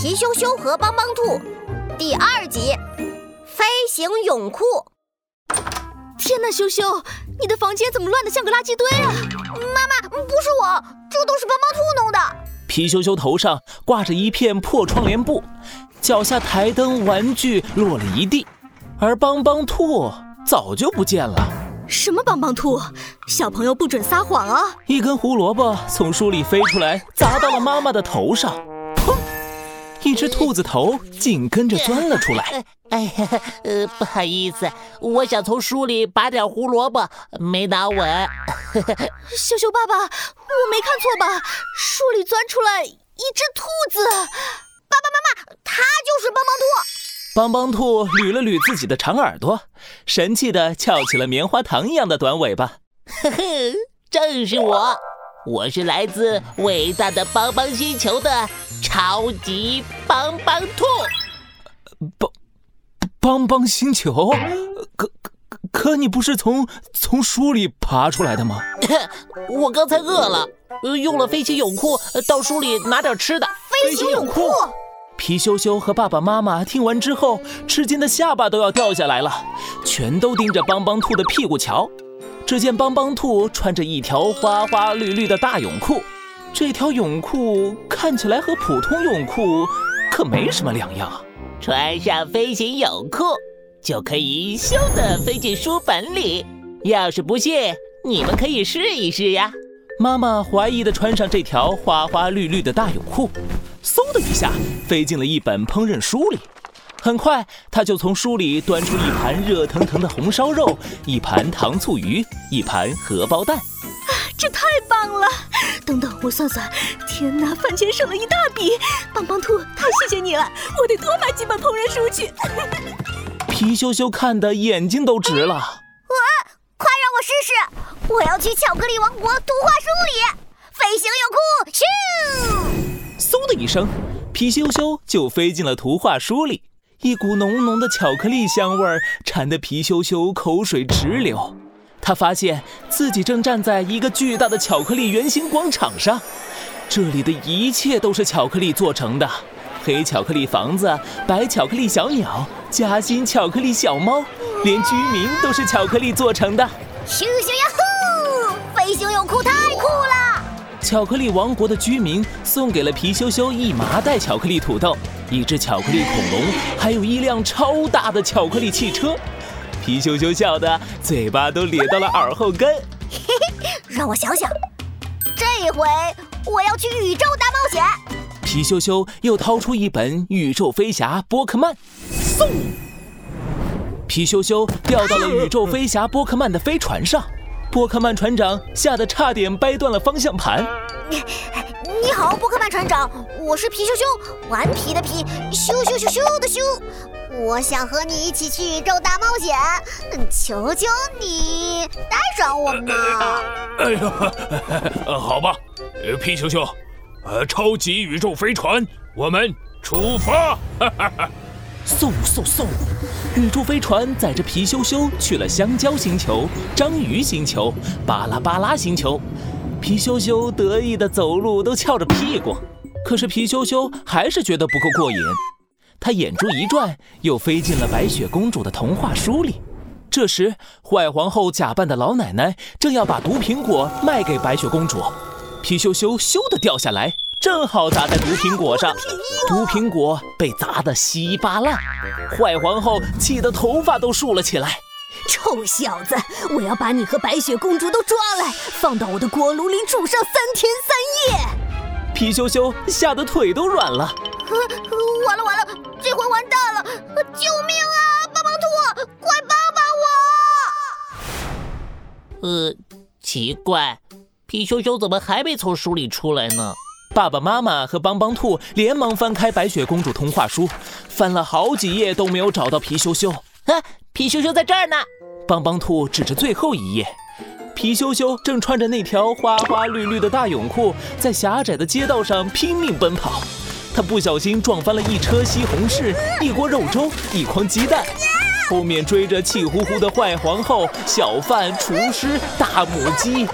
皮羞羞和帮帮兔第二集飞行泳裤。天哪，羞羞，你的房间怎么乱得像个垃圾堆啊？妈妈，不是我，这都是帮帮兔弄的。皮羞羞头上挂着一片破窗帘布，脚下台灯玩具落了一地，而帮帮兔早就不见了。什么帮帮兔？小朋友不准撒谎啊！一根胡萝卜从书里飞出来，砸到了妈妈的头上，砰！一只兔子头紧跟着钻了出来。哎呀，呃，不好意思，我想从书里拔点胡萝卜，没拿稳。羞羞爸爸，我没看错吧？书里钻出来一只兔子。爸爸妈妈，它就是帮帮兔。帮帮兔捋了捋自己的长耳朵，神气地翘起了棉花糖一样的短尾巴。呵呵，正是我，我是来自伟大的帮帮星球的超级帮帮兔。帮帮帮星球？可可可，你不是从从书里爬出来的吗？我刚才饿了，用了飞行泳裤到书里拿点吃的。飞行泳裤。皮羞羞和爸爸妈妈听完之后，吃惊的下巴都要掉下来了，全都盯着帮帮兔的屁股瞧。只见帮帮兔穿着一条花花绿绿的大泳裤，这条泳裤看起来和普通泳裤可没什么两样。穿上飞行泳裤，就可以咻的飞进书本里。要是不信，你们可以试一试呀。妈妈怀疑地穿上这条花花绿绿的大泳裤。嗖的一下，飞进了一本烹饪书里。很快，他就从书里端出一盘热腾腾的红烧肉，一盘糖醋鱼，一盘荷包蛋。啊，这太棒了！等等，我算算，天哪，饭钱省了一大笔！棒棒兔，太谢谢你了，我得多买几本烹饪书去。皮羞羞看的眼睛都直了。啊，快让我试试！我要去巧克力王国图画书里，飞行泳裤，咻！嗖的一声，皮羞羞就飞进了图画书里。一股浓浓的巧克力香味儿馋得皮羞羞口水直流。他发现自己正站在一个巨大的巧克力圆形广场上，这里的一切都是巧克力做成的：黑巧克力房子、白巧克力小鸟、夹心巧克力小猫，连居民都是巧克力做成的。咻咻呀呼！飞熊泳裤太酷了！巧克力王国的居民送给了皮羞羞一麻袋巧克力土豆，一只巧克力恐龙，还有一辆超大的巧克力汽车。皮羞羞笑得嘴巴都咧到了耳后根。嘿嘿，让我想想，这回我要去宇宙大冒险。皮羞羞又掏出一本《宇宙飞侠波克曼》，嗖！皮羞羞掉到了宇宙飞侠波克曼的飞船上。波克曼船长吓得差点掰断了方向盘。你好，波克曼船长，我是皮羞羞，顽皮的皮，咻咻咻咻的咻。我想和你一起去宇宙大冒险，求求你带上我嘛！哎呀，好吧，皮羞羞，呃，超级宇宙飞船，我们出发！哈哈哈。嗖嗖嗖！宇宙飞船载着皮羞羞去了香蕉星球、章鱼星球、巴拉巴拉星球。皮羞羞得意的走路都翘着屁股，可是皮羞羞还是觉得不够过瘾。他眼珠一转，又飞进了白雪公主的童话书里。这时，坏皇后假扮的老奶奶正要把毒苹果卖给白雪公主，皮羞羞咻的掉下来。正好砸在毒苹果上，毒苹果被砸得稀巴烂，坏皇后气得头发都竖了起来。臭小子，我要把你和白雪公主都抓来，放到我的锅炉里煮上三天三夜。皮羞羞吓得腿都软了，完了完了，这回完蛋了！救命啊，帮帮兔，快帮帮我！呃，奇怪，皮羞羞怎么还没从书里出来呢？爸爸妈妈和帮帮兔连忙翻开《白雪公主童话书》，翻了好几页都没有找到皮羞羞。啊，皮羞羞在这儿呢！帮帮兔指着最后一页，皮羞羞正穿着那条花花绿绿的大泳裤，在狭窄的街道上拼命奔跑。他不小心撞翻了一车西红柿、一锅肉粥、一筐鸡蛋，后面追着气呼呼的坏皇后、小贩、厨师、大母鸡。